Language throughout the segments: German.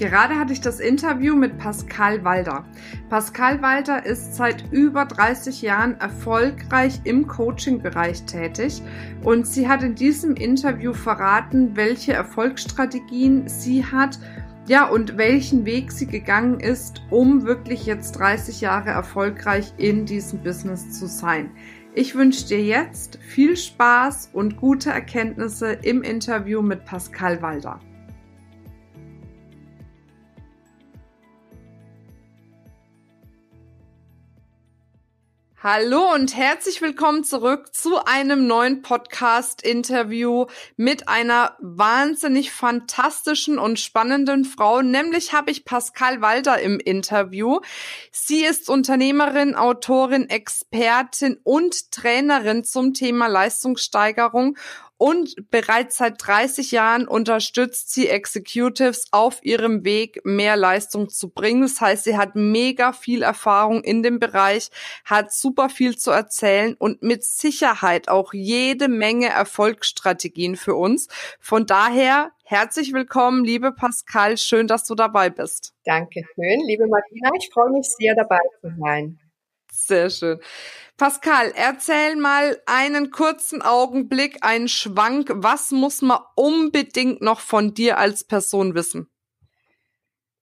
Gerade hatte ich das Interview mit Pascal Walder. Pascal Walder ist seit über 30 Jahren erfolgreich im Coaching-Bereich tätig und sie hat in diesem Interview verraten, welche Erfolgsstrategien sie hat, ja, und welchen Weg sie gegangen ist, um wirklich jetzt 30 Jahre erfolgreich in diesem Business zu sein. Ich wünsche dir jetzt viel Spaß und gute Erkenntnisse im Interview mit Pascal Walder. Hallo und herzlich willkommen zurück zu einem neuen Podcast-Interview mit einer wahnsinnig fantastischen und spannenden Frau. Nämlich habe ich Pascal Walter im Interview. Sie ist Unternehmerin, Autorin, Expertin und Trainerin zum Thema Leistungssteigerung und bereits seit 30 Jahren unterstützt sie Executives auf ihrem Weg, mehr Leistung zu bringen. Das heißt, sie hat mega viel Erfahrung in dem Bereich, hat super viel zu erzählen und mit Sicherheit auch jede Menge Erfolgsstrategien für uns. Von daher herzlich willkommen, liebe Pascal. Schön, dass du dabei bist. Danke schön, liebe Martina. Ich freue mich sehr, dabei zu sein. Sehr schön. Pascal, erzähl mal einen kurzen Augenblick, einen Schwank. Was muss man unbedingt noch von dir als Person wissen?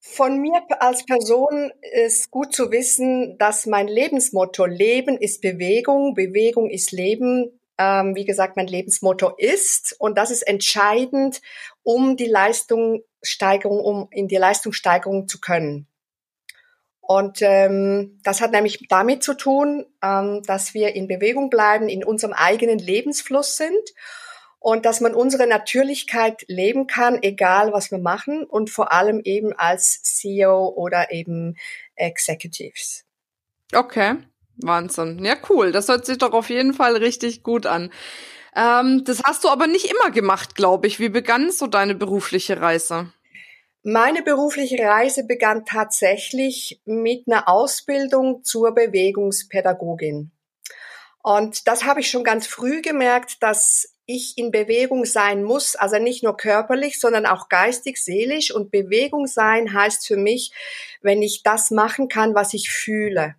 Von mir als Person ist gut zu wissen, dass mein Lebensmotto Leben ist Bewegung, Bewegung ist Leben, ähm, wie gesagt, mein Lebensmotto ist. Und das ist entscheidend, um die Leistungssteigerung, um in die Leistungssteigerung zu können. Und ähm, das hat nämlich damit zu tun, ähm, dass wir in Bewegung bleiben, in unserem eigenen Lebensfluss sind und dass man unsere Natürlichkeit leben kann, egal was wir machen und vor allem eben als CEO oder eben Executives. Okay, Wahnsinn. Ja, cool. Das hört sich doch auf jeden Fall richtig gut an. Ähm, das hast du aber nicht immer gemacht, glaube ich. Wie begann so deine berufliche Reise? Meine berufliche Reise begann tatsächlich mit einer Ausbildung zur Bewegungspädagogin. Und das habe ich schon ganz früh gemerkt, dass ich in Bewegung sein muss, also nicht nur körperlich, sondern auch geistig, seelisch. Und Bewegung sein heißt für mich, wenn ich das machen kann, was ich fühle.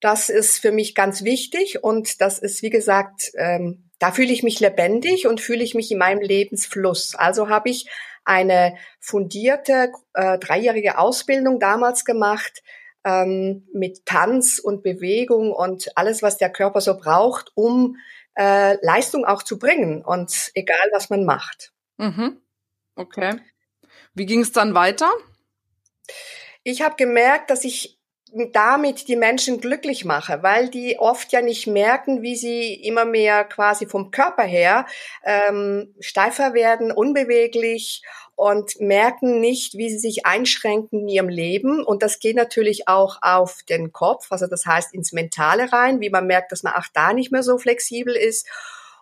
Das ist für mich ganz wichtig und das ist, wie gesagt, ähm, da fühle ich mich lebendig und fühle ich mich in meinem Lebensfluss. Also habe ich eine fundierte äh, dreijährige Ausbildung damals gemacht ähm, mit Tanz und Bewegung und alles, was der Körper so braucht, um äh, Leistung auch zu bringen und egal, was man macht. Mhm. Okay. Wie ging es dann weiter? Ich habe gemerkt, dass ich damit die Menschen glücklich mache, weil die oft ja nicht merken, wie sie immer mehr quasi vom Körper her ähm, steifer werden, unbeweglich und merken nicht, wie sie sich einschränken in ihrem Leben. Und das geht natürlich auch auf den Kopf, also das heißt ins Mentale rein, wie man merkt, dass man auch da nicht mehr so flexibel ist.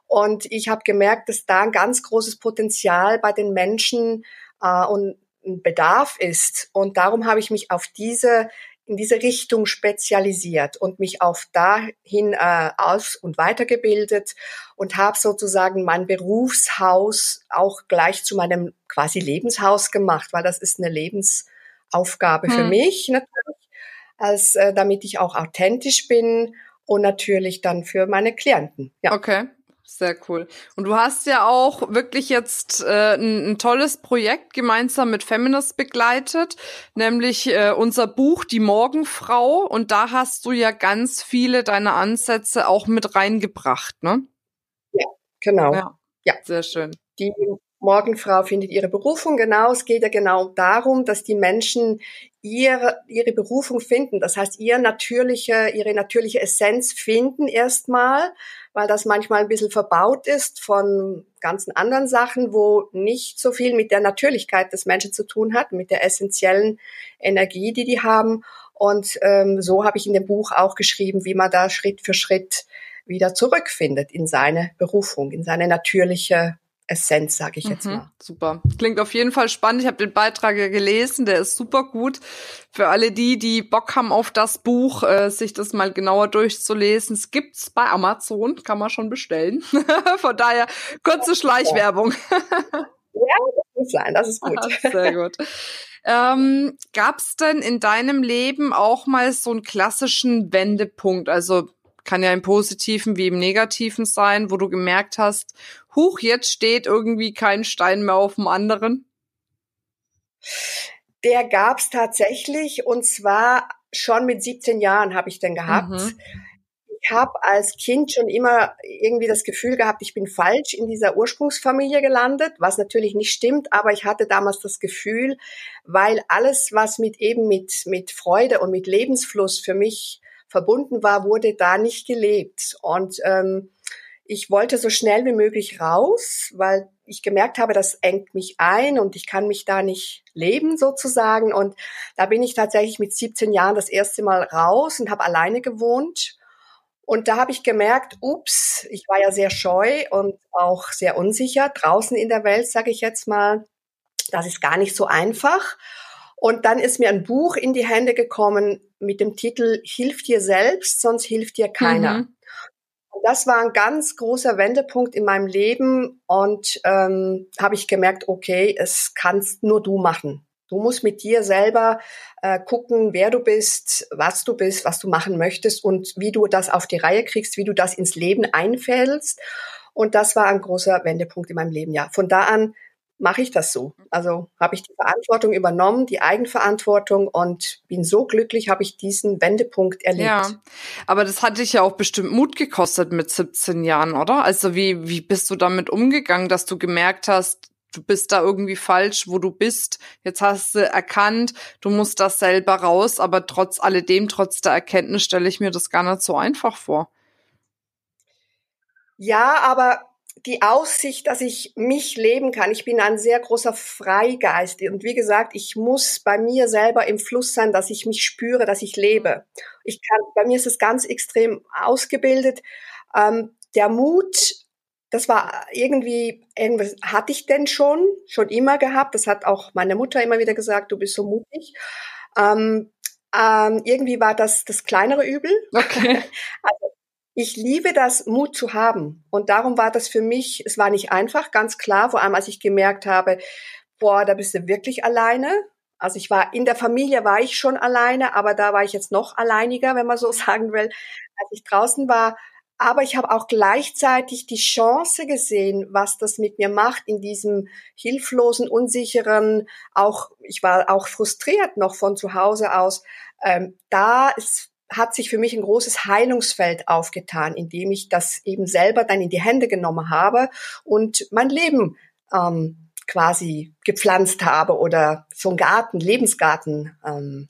Und ich habe gemerkt, dass da ein ganz großes Potenzial bei den Menschen äh, und Bedarf ist. Und darum habe ich mich auf diese in diese Richtung spezialisiert und mich auf dahin äh, aus- und weitergebildet und habe sozusagen mein Berufshaus auch gleich zu meinem quasi Lebenshaus gemacht, weil das ist eine Lebensaufgabe hm. für mich natürlich, als äh, damit ich auch authentisch bin und natürlich dann für meine Klienten. Ja. Okay. Sehr cool. Und du hast ja auch wirklich jetzt äh, ein, ein tolles Projekt gemeinsam mit Feminist begleitet, nämlich äh, unser Buch Die Morgenfrau. Und da hast du ja ganz viele deiner Ansätze auch mit reingebracht, ne? Ja, genau. Ja, ja. sehr schön. Die Morgenfrau findet ihre Berufung. Genau, es geht ja genau darum, dass die Menschen ihre, ihre Berufung finden. Das heißt, ihr natürliche, ihre natürliche Essenz finden erstmal, weil das manchmal ein bisschen verbaut ist von ganzen anderen Sachen, wo nicht so viel mit der Natürlichkeit des Menschen zu tun hat, mit der essentiellen Energie, die die haben. Und ähm, so habe ich in dem Buch auch geschrieben, wie man da Schritt für Schritt wieder zurückfindet in seine Berufung, in seine natürliche Essenz, sage ich jetzt mhm, mal. Super. Klingt auf jeden Fall spannend. Ich habe den Beitrag ja gelesen, der ist super gut. Für alle die, die Bock haben auf das Buch, äh, sich das mal genauer durchzulesen. Es gibt's bei Amazon, kann man schon bestellen. Von daher kurze Schleichwerbung. ja, das muss sein, das ist gut. Sehr gut. Ähm, Gab es denn in deinem Leben auch mal so einen klassischen Wendepunkt? Also kann ja im Positiven wie im Negativen sein, wo du gemerkt hast, huch, jetzt steht irgendwie kein Stein mehr auf dem anderen? Der gab's tatsächlich und zwar schon mit 17 Jahren habe ich den gehabt. Mhm. Ich habe als Kind schon immer irgendwie das Gefühl gehabt, ich bin falsch in dieser Ursprungsfamilie gelandet, was natürlich nicht stimmt, aber ich hatte damals das Gefühl, weil alles, was mit eben mit, mit Freude und mit Lebensfluss für mich verbunden war, wurde da nicht gelebt. Und ähm, ich wollte so schnell wie möglich raus, weil ich gemerkt habe, das engt mich ein und ich kann mich da nicht leben sozusagen. Und da bin ich tatsächlich mit 17 Jahren das erste Mal raus und habe alleine gewohnt. Und da habe ich gemerkt, ups, ich war ja sehr scheu und auch sehr unsicher draußen in der Welt, sage ich jetzt mal. Das ist gar nicht so einfach. Und dann ist mir ein Buch in die Hände gekommen mit dem Titel Hilf dir selbst, sonst hilft dir keiner. Mhm das war ein ganz großer Wendepunkt in meinem Leben und ähm, habe ich gemerkt, okay, es kannst nur du machen. Du musst mit dir selber äh, gucken, wer du bist, was du bist, was du machen möchtest und wie du das auf die Reihe kriegst, wie du das ins Leben einfällst. Und das war ein großer Wendepunkt in meinem Leben. Ja, von da an mache ich das so. Also habe ich die Verantwortung übernommen, die Eigenverantwortung und bin so glücklich, habe ich diesen Wendepunkt erlebt. Ja, aber das hat dich ja auch bestimmt Mut gekostet mit 17 Jahren, oder? Also wie, wie bist du damit umgegangen, dass du gemerkt hast, du bist da irgendwie falsch, wo du bist. Jetzt hast du erkannt, du musst das selber raus, aber trotz alledem, trotz der Erkenntnis stelle ich mir das gar nicht so einfach vor. Ja, aber die Aussicht, dass ich mich leben kann. Ich bin ein sehr großer Freigeist. Und wie gesagt, ich muss bei mir selber im Fluss sein, dass ich mich spüre, dass ich lebe. Ich kann, bei mir ist es ganz extrem ausgebildet. Ähm, der Mut, das war irgendwie, irgendwas hatte ich denn schon, schon immer gehabt. Das hat auch meine Mutter immer wieder gesagt, du bist so mutig. Ähm, ähm, irgendwie war das das kleinere Übel. Okay. Also ich liebe das, Mut zu haben. Und darum war das für mich, es war nicht einfach, ganz klar, vor allem als ich gemerkt habe, boah, da bist du wirklich alleine. Also ich war, in der Familie war ich schon alleine, aber da war ich jetzt noch alleiniger, wenn man so sagen will, als ich draußen war. Aber ich habe auch gleichzeitig die Chance gesehen, was das mit mir macht in diesem hilflosen, unsicheren, auch, ich war auch frustriert noch von zu Hause aus. Ähm, da ist hat sich für mich ein großes Heilungsfeld aufgetan, indem ich das eben selber dann in die Hände genommen habe und mein Leben ähm, quasi gepflanzt habe oder so einen Garten, Lebensgarten, ähm,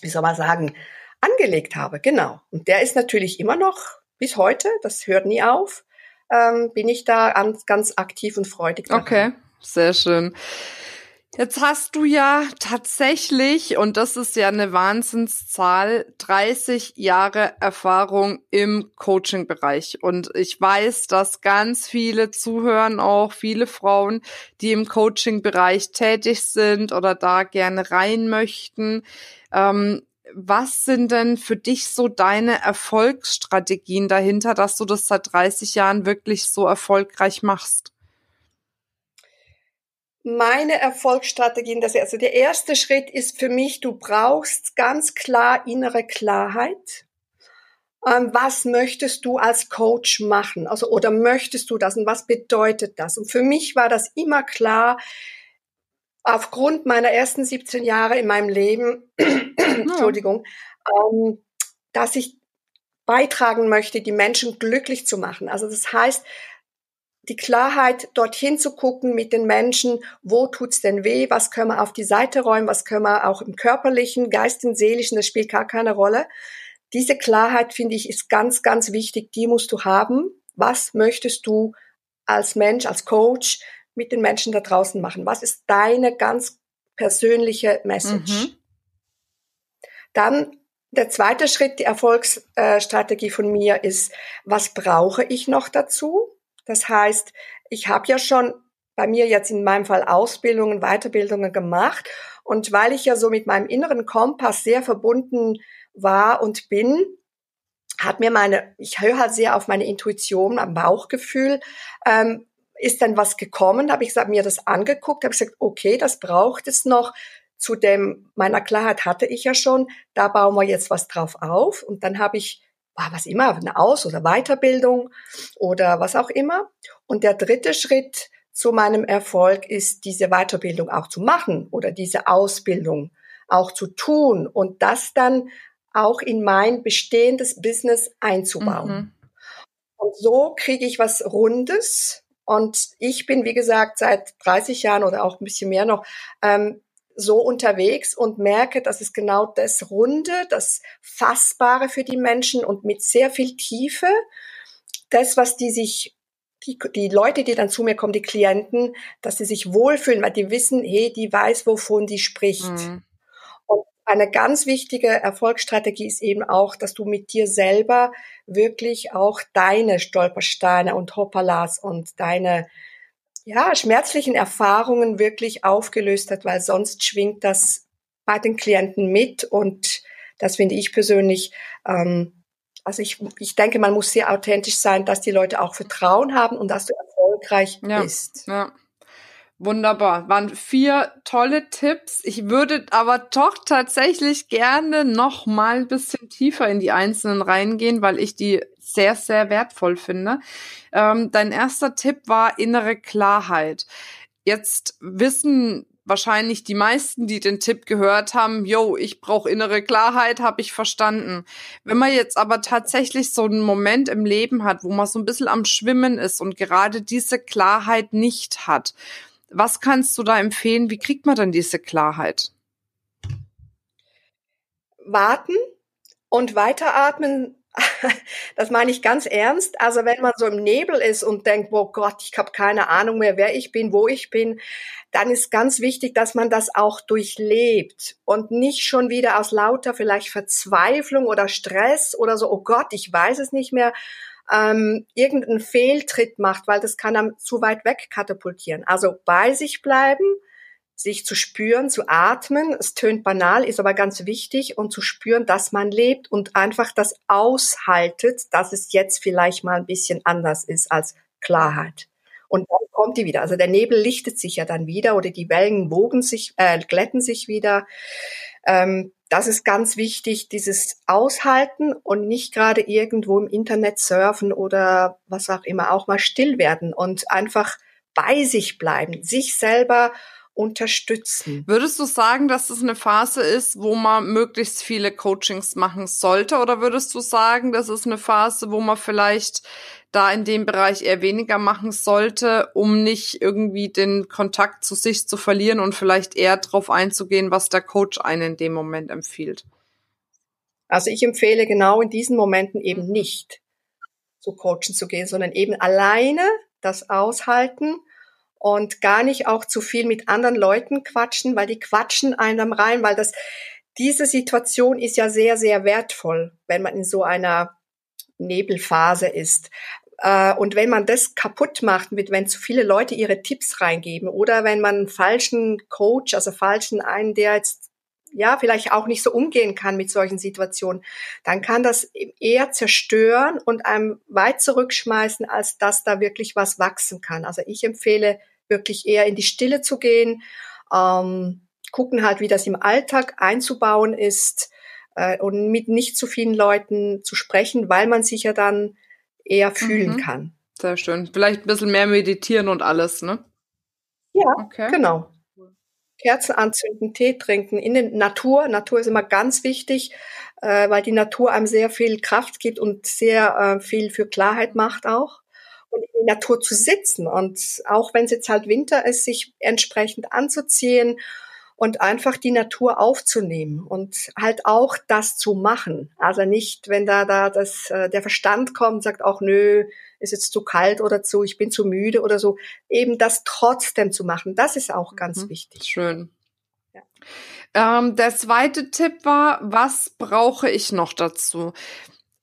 wie soll man sagen, angelegt habe. Genau. Und der ist natürlich immer noch bis heute, das hört nie auf, ähm, bin ich da ganz, aktiv und freudig. Daran. Okay, sehr schön. Jetzt hast du ja tatsächlich, und das ist ja eine Wahnsinnszahl, 30 Jahre Erfahrung im Coaching-Bereich. Und ich weiß, dass ganz viele zuhören, auch viele Frauen, die im Coaching-Bereich tätig sind oder da gerne rein möchten. Ähm, was sind denn für dich so deine Erfolgsstrategien dahinter, dass du das seit 30 Jahren wirklich so erfolgreich machst? Meine Erfolgsstrategien, das also der erste Schritt ist für mich, du brauchst ganz klar innere Klarheit. Ähm, was möchtest du als Coach machen? Also, oder möchtest du das und was bedeutet das? Und für mich war das immer klar, aufgrund meiner ersten 17 Jahre in meinem Leben, Entschuldigung, ähm, dass ich beitragen möchte, die Menschen glücklich zu machen. Also das heißt, die Klarheit, dorthin zu gucken mit den Menschen, wo tut's denn weh, was können wir auf die Seite räumen, was können wir auch im körperlichen, geistigen, seelischen, das spielt gar keine Rolle. Diese Klarheit, finde ich, ist ganz, ganz wichtig, die musst du haben. Was möchtest du als Mensch, als Coach mit den Menschen da draußen machen? Was ist deine ganz persönliche Message? Mhm. Dann Der zweite Schritt, die Erfolgsstrategie von mir ist, was brauche ich noch dazu? Das heißt, ich habe ja schon bei mir jetzt in meinem Fall Ausbildungen, Weiterbildungen gemacht. Und weil ich ja so mit meinem inneren Kompass sehr verbunden war und bin, hat mir meine, ich höre halt sehr auf meine Intuition, am Bauchgefühl, ähm, ist dann was gekommen, habe ich gesagt, mir das angeguckt, habe gesagt, okay, das braucht es noch. Zu dem meiner Klarheit hatte ich ja schon, da bauen wir jetzt was drauf auf. Und dann habe ich, was immer, eine Aus- oder Weiterbildung oder was auch immer. Und der dritte Schritt zu meinem Erfolg ist, diese Weiterbildung auch zu machen oder diese Ausbildung auch zu tun und das dann auch in mein bestehendes Business einzubauen. Mhm. Und so kriege ich was Rundes. Und ich bin, wie gesagt, seit 30 Jahren oder auch ein bisschen mehr noch ähm, so unterwegs und merke, dass es genau das Runde, das Fassbare für die Menschen und mit sehr viel Tiefe, das, was die sich, die, die Leute, die dann zu mir kommen, die Klienten, dass sie sich wohlfühlen, weil die wissen, hey, die weiß, wovon die spricht. Mhm. Eine ganz wichtige Erfolgsstrategie ist eben auch, dass du mit dir selber wirklich auch deine Stolpersteine und Hoppalas und deine ja, schmerzlichen Erfahrungen wirklich aufgelöst hat, weil sonst schwingt das bei den Klienten mit und das finde ich persönlich, ähm, also ich, ich denke, man muss sehr authentisch sein, dass die Leute auch Vertrauen haben und dass du erfolgreich ja, bist. Ja. Wunderbar. Waren vier tolle Tipps. Ich würde aber doch tatsächlich gerne noch mal ein bisschen tiefer in die einzelnen reingehen, weil ich die sehr, sehr wertvoll finde. Ähm, dein erster Tipp war innere Klarheit. Jetzt wissen wahrscheinlich die meisten, die den Tipp gehört haben, yo, ich brauche innere Klarheit, habe ich verstanden. Wenn man jetzt aber tatsächlich so einen Moment im Leben hat, wo man so ein bisschen am Schwimmen ist und gerade diese Klarheit nicht hat, was kannst du da empfehlen? Wie kriegt man dann diese Klarheit? Warten und weiteratmen. Das meine ich ganz ernst. Also wenn man so im Nebel ist und denkt, oh Gott, ich habe keine Ahnung mehr, wer ich bin, wo ich bin, dann ist ganz wichtig, dass man das auch durchlebt und nicht schon wieder aus lauter vielleicht Verzweiflung oder Stress oder so, oh Gott, ich weiß es nicht mehr, ähm, irgendeinen Fehltritt macht, weil das kann am zu weit weg katapultieren. Also bei sich bleiben, sich zu spüren, zu atmen. Es tönt banal, ist aber ganz wichtig und zu spüren, dass man lebt und einfach das aushaltet, dass es jetzt vielleicht mal ein bisschen anders ist als Klarheit. Und dann kommt die wieder. Also der Nebel lichtet sich ja dann wieder oder die Wellen wogen sich, äh, glätten sich wieder. Ähm, das ist ganz wichtig, dieses Aushalten und nicht gerade irgendwo im Internet surfen oder was auch immer, auch mal still werden und einfach bei sich bleiben, sich selber unterstützen. Würdest du sagen, dass das eine Phase ist, wo man möglichst viele Coachings machen sollte? Oder würdest du sagen, das ist eine Phase, wo man vielleicht da in dem Bereich eher weniger machen sollte, um nicht irgendwie den Kontakt zu sich zu verlieren und vielleicht eher darauf einzugehen, was der Coach einen in dem Moment empfiehlt? Also ich empfehle genau in diesen Momenten eben nicht zu coachen zu gehen, sondern eben alleine das aushalten und gar nicht auch zu viel mit anderen Leuten quatschen, weil die quatschen einem rein, weil das, diese Situation ist ja sehr, sehr wertvoll, wenn man in so einer Nebelphase ist. Äh, und wenn man das kaputt macht, mit wenn zu viele Leute ihre Tipps reingeben oder wenn man einen falschen Coach, also falschen einen, der jetzt ja vielleicht auch nicht so umgehen kann mit solchen Situationen, dann kann das eher zerstören und einem weit zurückschmeißen, als dass da wirklich was wachsen kann. Also ich empfehle wirklich eher in die Stille zu gehen, ähm, gucken halt, wie das im Alltag einzubauen ist äh, und mit nicht zu vielen Leuten zu sprechen, weil man sich ja dann eher fühlen mhm. kann. Sehr schön. Vielleicht ein bisschen mehr meditieren und alles, ne? Ja, okay. genau. Kerzen anzünden, Tee trinken, in der Natur. Natur ist immer ganz wichtig, äh, weil die Natur einem sehr viel Kraft gibt und sehr äh, viel für Klarheit macht auch. Und in der Natur zu sitzen und auch wenn es jetzt halt Winter ist, sich entsprechend anzuziehen und einfach die Natur aufzunehmen und halt auch das zu machen. Also nicht, wenn da da das äh, der Verstand kommt, sagt auch nö, ist jetzt zu kalt oder zu, ich bin zu müde oder so, eben das trotzdem zu machen. Das ist auch ganz mhm. wichtig. Schön. Ähm, der zweite Tipp war, was brauche ich noch dazu?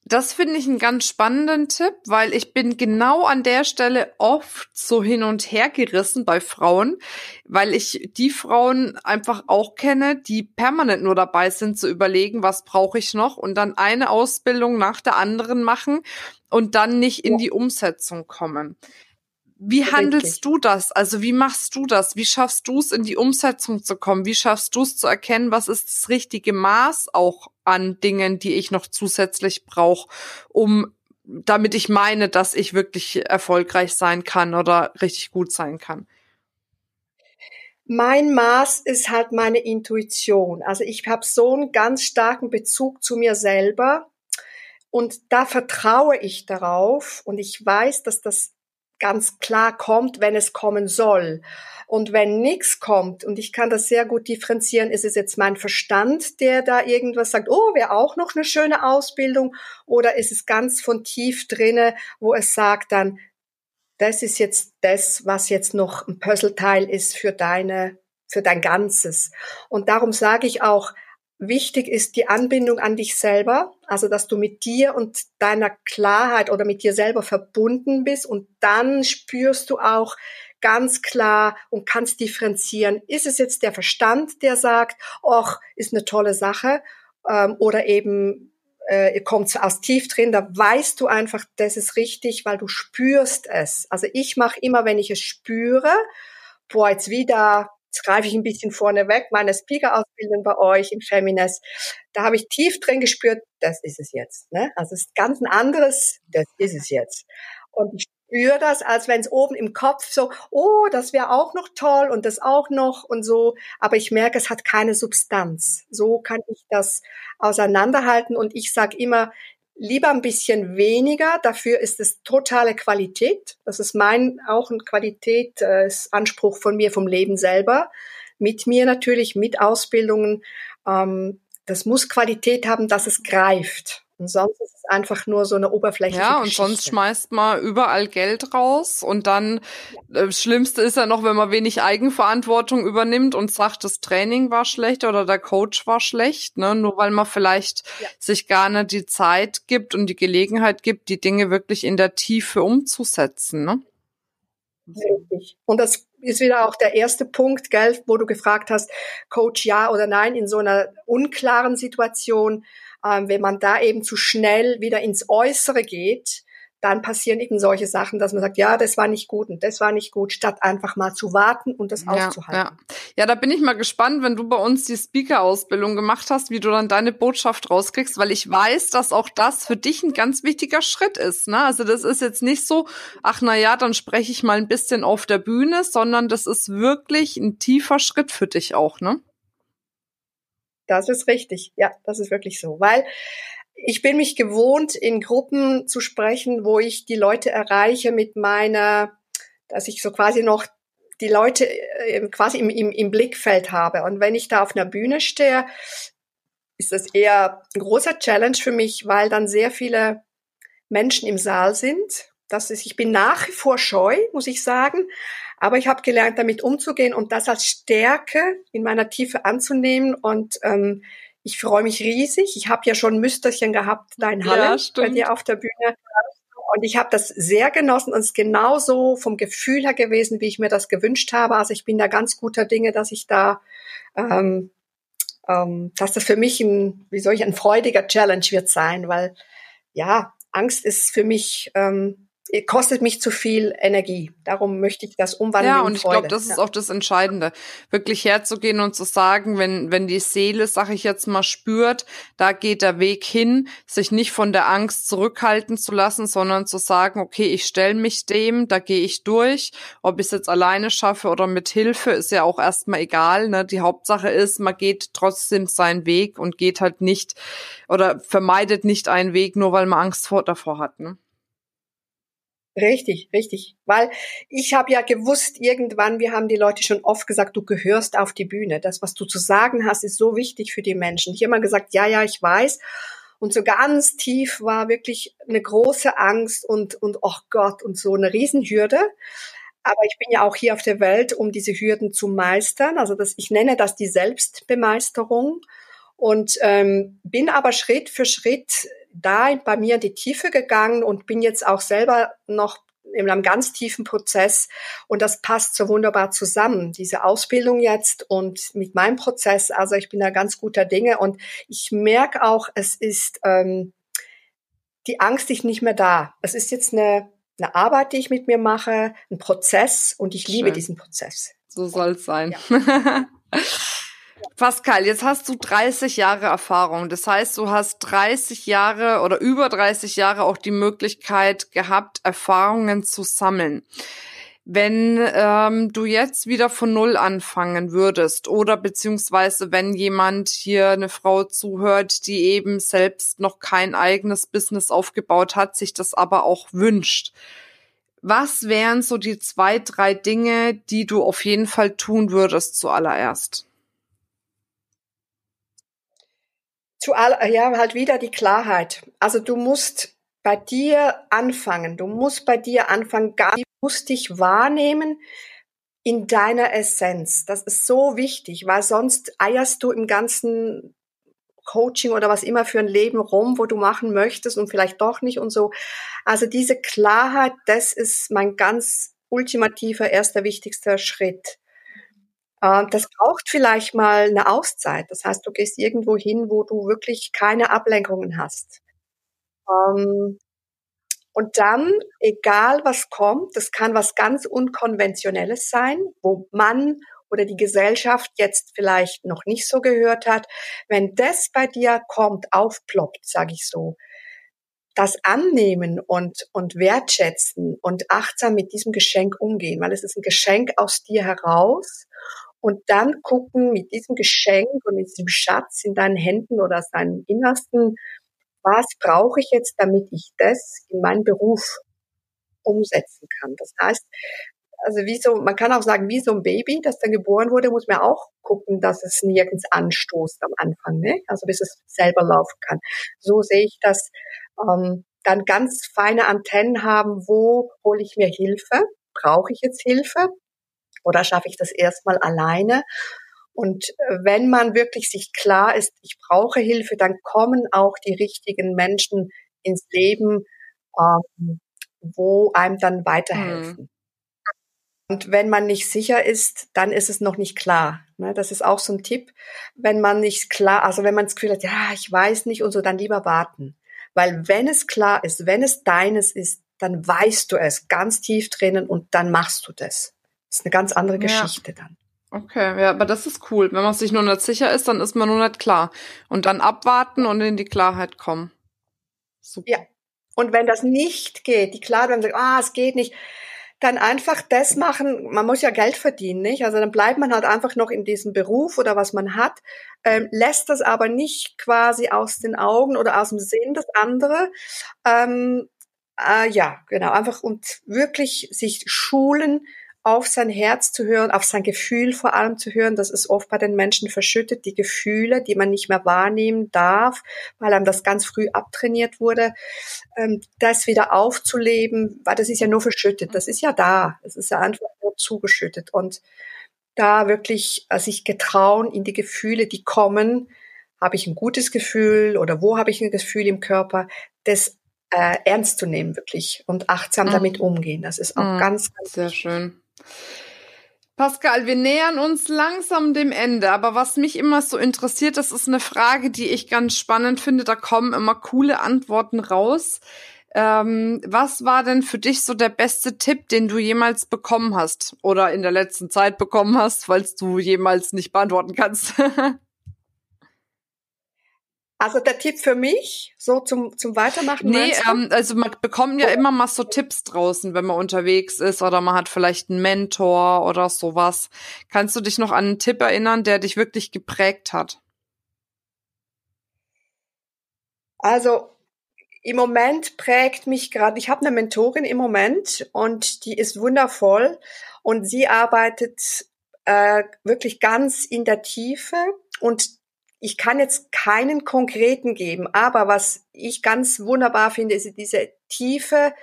Das finde ich einen ganz spannenden Tipp, weil ich bin genau an der Stelle oft so hin und her gerissen bei Frauen, weil ich die Frauen einfach auch kenne, die permanent nur dabei sind zu überlegen, was brauche ich noch und dann eine Ausbildung nach der anderen machen und dann nicht in die Umsetzung kommen. Wie handelst du das? Also wie machst du das? Wie schaffst du es, in die Umsetzung zu kommen? Wie schaffst du es zu erkennen, was ist das richtige Maß auch an Dingen, die ich noch zusätzlich brauche, um damit ich meine, dass ich wirklich erfolgreich sein kann oder richtig gut sein kann? Mein Maß ist halt meine Intuition. Also ich habe so einen ganz starken Bezug zu mir selber und da vertraue ich darauf und ich weiß, dass das ganz klar kommt, wenn es kommen soll. Und wenn nichts kommt, und ich kann das sehr gut differenzieren, ist es jetzt mein Verstand, der da irgendwas sagt, oh, wäre auch noch eine schöne Ausbildung, oder ist es ganz von tief drinne, wo es sagt dann, das ist jetzt das, was jetzt noch ein Puzzleteil ist für deine, für dein Ganzes. Und darum sage ich auch, Wichtig ist die Anbindung an dich selber, also dass du mit dir und deiner Klarheit oder mit dir selber verbunden bist und dann spürst du auch ganz klar und kannst differenzieren, ist es jetzt der Verstand, der sagt, ach, ist eine tolle Sache ähm, oder eben äh, kommt aus tief drin, da weißt du einfach, das ist richtig, weil du spürst es. Also ich mache immer, wenn ich es spüre, boah, jetzt wieder jetzt greife ich ein bisschen vorne weg, meine Speaker-Ausbildung bei euch im Femines, da habe ich tief drin gespürt, das ist es jetzt. Ne? Also es ist ganz ein anderes, das ist es jetzt. Und ich spüre das, als wenn es oben im Kopf so, oh, das wäre auch noch toll und das auch noch und so. Aber ich merke, es hat keine Substanz. So kann ich das auseinanderhalten und ich sage immer, lieber ein bisschen weniger. Dafür ist es totale Qualität. Das ist mein auch ein Qualitätsanspruch von mir vom Leben selber. Mit mir natürlich, mit Ausbildungen. Ähm, das muss Qualität haben, dass es greift. Und sonst ist es einfach nur so eine oberflächliche Ja, und Geschichte. sonst schmeißt man überall Geld raus. Und dann, ja. das Schlimmste ist ja noch, wenn man wenig Eigenverantwortung übernimmt und sagt, das Training war schlecht oder der Coach war schlecht, ne? Nur weil man vielleicht ja. sich gar nicht die Zeit gibt und die Gelegenheit gibt, die Dinge wirklich in der Tiefe umzusetzen, ne? Richtig. Und das ist wieder auch der erste Punkt, gell, wo du gefragt hast, Coach ja oder nein in so einer unklaren Situation ähm, wenn man da eben zu schnell wieder ins Äußere geht, dann passieren eben solche Sachen, dass man sagt, ja, das war nicht gut und das war nicht gut, statt einfach mal zu warten und das ja, auszuhalten. Ja. ja, da bin ich mal gespannt, wenn du bei uns die Speaker-Ausbildung gemacht hast, wie du dann deine Botschaft rauskriegst, weil ich weiß, dass auch das für dich ein ganz wichtiger Schritt ist. Ne? Also das ist jetzt nicht so, ach na ja, dann spreche ich mal ein bisschen auf der Bühne, sondern das ist wirklich ein tiefer Schritt für dich auch, ne? Das ist richtig. Ja, das ist wirklich so. Weil ich bin mich gewohnt, in Gruppen zu sprechen, wo ich die Leute erreiche mit meiner, dass ich so quasi noch die Leute äh, quasi im, im, im Blickfeld habe. Und wenn ich da auf einer Bühne stehe, ist das eher ein großer Challenge für mich, weil dann sehr viele Menschen im Saal sind. Das ist, ich bin nach wie vor scheu, muss ich sagen. Aber ich habe gelernt, damit umzugehen und das als Stärke in meiner Tiefe anzunehmen. Und ähm, ich freue mich riesig. Ich habe ja schon Müsterchen gehabt da in Halle ja, bei dir auf der Bühne. Und ich habe das sehr genossen und es ist genauso vom Gefühl her gewesen, wie ich mir das gewünscht habe. Also ich bin da ganz guter Dinge, dass ich da, ähm, ähm, dass das für mich ein, wie soll ich, ein freudiger Challenge wird sein, weil ja, Angst ist für mich ähm, kostet mich zu viel Energie. Darum möchte ich das umwandeln. Ja, und ich glaube, das ja. ist auch das Entscheidende, wirklich herzugehen und zu sagen, wenn wenn die Seele, sag ich jetzt mal, spürt, da geht der Weg hin, sich nicht von der Angst zurückhalten zu lassen, sondern zu sagen, okay, ich stelle mich dem, da gehe ich durch. Ob ich es jetzt alleine schaffe oder mit Hilfe, ist ja auch erstmal egal. Ne? Die Hauptsache ist, man geht trotzdem seinen Weg und geht halt nicht oder vermeidet nicht einen Weg, nur weil man Angst vor, davor hat. Ne? Richtig, richtig. Weil ich habe ja gewusst, irgendwann, wir haben die Leute schon oft gesagt, du gehörst auf die Bühne. Das, was du zu sagen hast, ist so wichtig für die Menschen. Ich habe immer gesagt, ja, ja, ich weiß. Und so ganz tief war wirklich eine große Angst und, und, oh Gott, und so eine Riesenhürde. Aber ich bin ja auch hier auf der Welt, um diese Hürden zu meistern. Also das, ich nenne das die Selbstbemeisterung und ähm, bin aber Schritt für Schritt da bei mir in die Tiefe gegangen und bin jetzt auch selber noch in einem ganz tiefen Prozess und das passt so wunderbar zusammen, diese Ausbildung jetzt und mit meinem Prozess. Also ich bin da ganz guter Dinge und ich merke auch, es ist ähm, die Angst ist nicht mehr da. Es ist jetzt eine eine Arbeit, die ich mit mir mache, ein Prozess und ich liebe diesen Prozess. So soll es sein. Ja. Pascal, jetzt hast du 30 Jahre Erfahrung. Das heißt, du hast 30 Jahre oder über 30 Jahre auch die Möglichkeit gehabt, Erfahrungen zu sammeln. Wenn ähm, du jetzt wieder von Null anfangen würdest oder beziehungsweise wenn jemand hier eine Frau zuhört, die eben selbst noch kein eigenes Business aufgebaut hat, sich das aber auch wünscht. Was wären so die zwei, drei Dinge, die du auf jeden Fall tun würdest zuallererst? Zuall ja, halt wieder die Klarheit. Also du musst bei dir anfangen. Du musst bei dir anfangen, gar musst dich wahrnehmen in deiner Essenz. Das ist so wichtig, weil sonst eierst du im ganzen Coaching oder was immer für ein Leben rum, wo du machen möchtest und vielleicht doch nicht und so. Also diese Klarheit, das ist mein ganz ultimativer, erster, wichtigster Schritt. Ähm, das braucht vielleicht mal eine Auszeit. Das heißt, du gehst irgendwo hin, wo du wirklich keine Ablenkungen hast. Ähm, und dann, egal was kommt, das kann was ganz Unkonventionelles sein, wo man oder die Gesellschaft jetzt vielleicht noch nicht so gehört hat. Wenn das bei dir kommt, aufploppt, sage ich so, das annehmen und, und wertschätzen und achtsam mit diesem Geschenk umgehen, weil es ist ein Geschenk aus dir heraus und dann gucken mit diesem Geschenk und mit diesem Schatz in deinen Händen oder seinem Innersten, was brauche ich jetzt, damit ich das in meinen Beruf umsetzen kann. Das heißt, also wie so, man kann auch sagen, wie so ein Baby, das dann geboren wurde, muss man auch gucken, dass es nirgends anstoßt am Anfang, ne? also bis es selber laufen kann. So sehe ich das. Ähm, dann ganz feine Antennen haben, wo hole ich mir Hilfe? Brauche ich jetzt Hilfe? Oder schaffe ich das erstmal alleine? Und äh, wenn man wirklich sich klar ist, ich brauche Hilfe, dann kommen auch die richtigen Menschen ins Leben, ähm, wo einem dann weiterhelfen. Mhm. Und wenn man nicht sicher ist, dann ist es noch nicht klar. Ne? Das ist auch so ein Tipp. Wenn man nicht klar, also wenn man das Gefühl hat, ja, ich weiß nicht und so, dann lieber warten. Weil wenn es klar ist, wenn es deines ist, dann weißt du es ganz tief drinnen und dann machst du das. Das ist eine ganz andere Geschichte ja. dann. Okay, ja, aber das ist cool. Wenn man sich nur nicht sicher ist, dann ist man nur nicht klar. Und dann abwarten und in die Klarheit kommen. Super. Ja. Und wenn das nicht geht, die Klarheit, wenn man sagt, ah, es geht nicht, dann einfach das machen. Man muss ja Geld verdienen, nicht? Also dann bleibt man halt einfach noch in diesem Beruf oder was man hat, ähm, lässt das aber nicht quasi aus den Augen oder aus dem Sinn das andere. Ähm, äh, ja, genau, einfach und wirklich sich schulen, auf sein Herz zu hören, auf sein Gefühl vor allem zu hören. Das ist oft bei den Menschen verschüttet, die Gefühle, die man nicht mehr wahrnehmen darf, weil einem das ganz früh abtrainiert wurde, ähm, das wieder aufzuleben, weil das ist ja nur verschüttet. Das ist ja da. Es ist ja einfach nur zugeschüttet. Und da wirklich äh, sich getrauen in die Gefühle, die kommen. Habe ich ein gutes Gefühl oder wo habe ich ein Gefühl im Körper? Das äh, ernst zu nehmen wirklich und achtsam mhm. damit umgehen. Das ist auch mhm. ganz, ganz sehr schön. Pascal, wir nähern uns langsam dem Ende, aber was mich immer so interessiert, das ist eine Frage, die ich ganz spannend finde. Da kommen immer coole Antworten raus. Ähm, was war denn für dich so der beste Tipp, den du jemals bekommen hast oder in der letzten Zeit bekommen hast, falls du jemals nicht beantworten kannst? Also der Tipp für mich, so zum, zum Weitermachen? Nee, ähm, also man bekommt ja immer mal so Tipps draußen, wenn man unterwegs ist oder man hat vielleicht einen Mentor oder sowas. Kannst du dich noch an einen Tipp erinnern, der dich wirklich geprägt hat? Also im Moment prägt mich gerade, ich habe eine Mentorin im Moment und die ist wundervoll und sie arbeitet äh, wirklich ganz in der Tiefe und ich kann jetzt keinen konkreten geben, aber was ich ganz wunderbar finde, ist diese Tiefe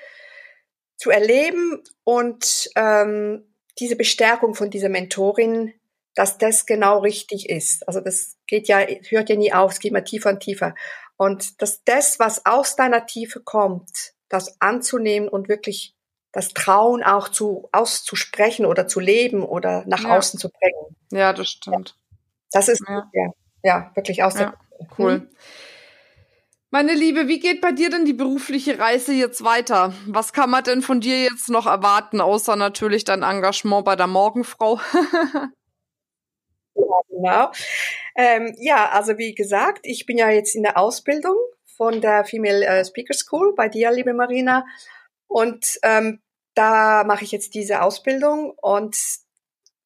zu erleben und ähm, diese Bestärkung von dieser Mentorin, dass das genau richtig ist. Also das geht ja, hört ja nie auf, es geht immer tiefer und tiefer. Und dass das, was aus deiner Tiefe kommt, das anzunehmen und wirklich das Trauen auch zu auszusprechen oder zu leben oder nach ja. außen zu bringen. Ja, das stimmt. Das ist ja, ja, ja wirklich aus ja, cool. Hm. Meine Liebe, wie geht bei dir denn die berufliche Reise jetzt weiter? Was kann man denn von dir jetzt noch erwarten, außer natürlich dein Engagement bei der Morgenfrau? ja, genau. Ähm, ja, also wie gesagt, ich bin ja jetzt in der Ausbildung von der Female äh, Speaker School bei dir, liebe Marina. Und ähm, da mache ich jetzt diese Ausbildung und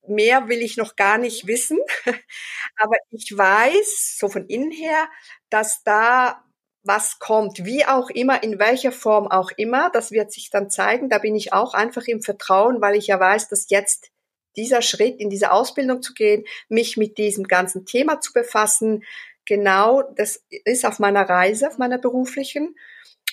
mehr will ich noch gar nicht wissen. Aber ich weiß, so von innen her, dass da was kommt, wie auch immer, in welcher Form auch immer, das wird sich dann zeigen. Da bin ich auch einfach im Vertrauen, weil ich ja weiß, dass jetzt dieser Schritt in diese Ausbildung zu gehen, mich mit diesem ganzen Thema zu befassen, genau, das ist auf meiner Reise, auf meiner beruflichen.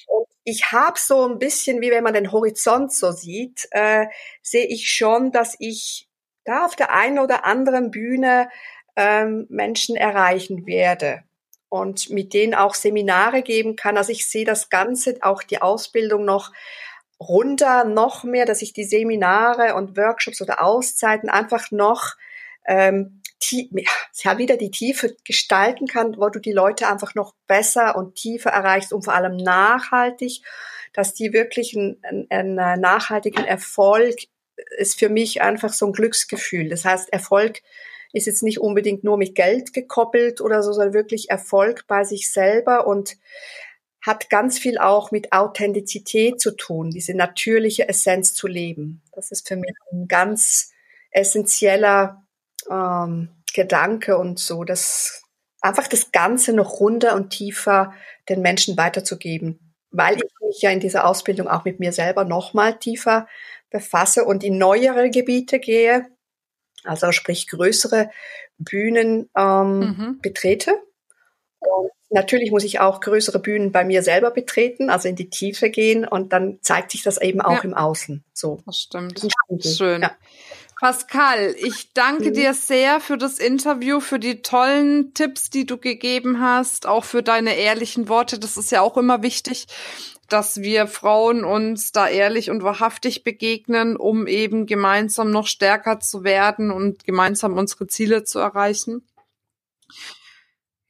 Und ich habe so ein bisschen, wie wenn man den Horizont so sieht, äh, sehe ich schon, dass ich da auf der einen oder anderen Bühne ähm, Menschen erreichen werde und mit denen auch Seminare geben kann. Also ich sehe das Ganze, auch die Ausbildung noch runter, noch mehr, dass ich die Seminare und Workshops oder Auszeiten einfach noch ähm, ja, wieder die Tiefe gestalten kann, wo du die Leute einfach noch besser und tiefer erreichst und vor allem nachhaltig, dass die wirklich einen, einen nachhaltigen Erfolg ist für mich einfach so ein Glücksgefühl. Das heißt, Erfolg ist jetzt nicht unbedingt nur mit Geld gekoppelt oder so, sondern wirklich Erfolg bei sich selber und hat ganz viel auch mit Authentizität zu tun, diese natürliche Essenz zu leben. Das ist für mich ein ganz essentieller ähm, Gedanke und so, das einfach das Ganze noch runder und tiefer den Menschen weiterzugeben, weil ich mich ja in dieser Ausbildung auch mit mir selber noch mal tiefer befasse und in neuere Gebiete gehe, also sprich größere Bühnen ähm, mhm. betrete. Und natürlich muss ich auch größere Bühnen bei mir selber betreten, also in die Tiefe gehen und dann zeigt sich das eben auch ja. im Außen. So. Das stimmt. Schön. Ja. Pascal, ich danke mhm. dir sehr für das Interview, für die tollen Tipps, die du gegeben hast, auch für deine ehrlichen Worte. Das ist ja auch immer wichtig dass wir Frauen uns da ehrlich und wahrhaftig begegnen, um eben gemeinsam noch stärker zu werden und gemeinsam unsere Ziele zu erreichen.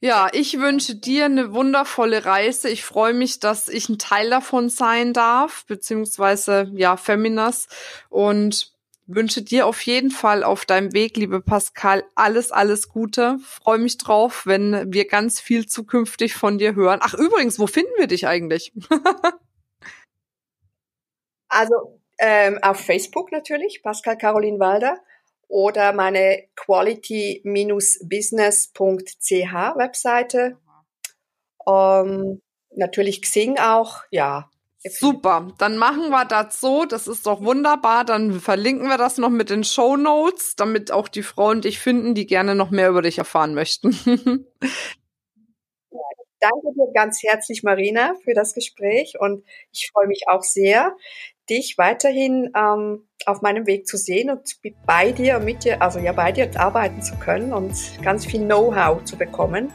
Ja, ich wünsche dir eine wundervolle Reise. Ich freue mich, dass ich ein Teil davon sein darf, beziehungsweise ja, Feminas. Und wünsche dir auf jeden Fall auf deinem Weg, liebe Pascal, alles, alles Gute. Freue mich drauf, wenn wir ganz viel zukünftig von dir hören. Ach, übrigens, wo finden wir dich eigentlich? also ähm, auf Facebook natürlich, Pascal Caroline Walder oder meine quality-business.ch Webseite. Ähm, natürlich Xing auch, ja, Super, dann machen wir das so, das ist doch wunderbar, dann verlinken wir das noch mit den Show Notes, damit auch die Frauen dich finden, die gerne noch mehr über dich erfahren möchten. Danke dir ganz herzlich, Marina, für das Gespräch und ich freue mich auch sehr, dich weiterhin ähm, auf meinem Weg zu sehen und bei dir mit dir, also ja bei dir arbeiten zu können und ganz viel Know-how zu bekommen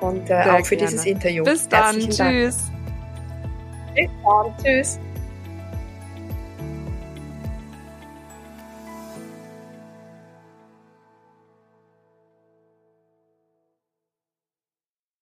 und äh, auch für gerne. dieses Interview. Bis dann, tschüss. Bis dann. Tschüss.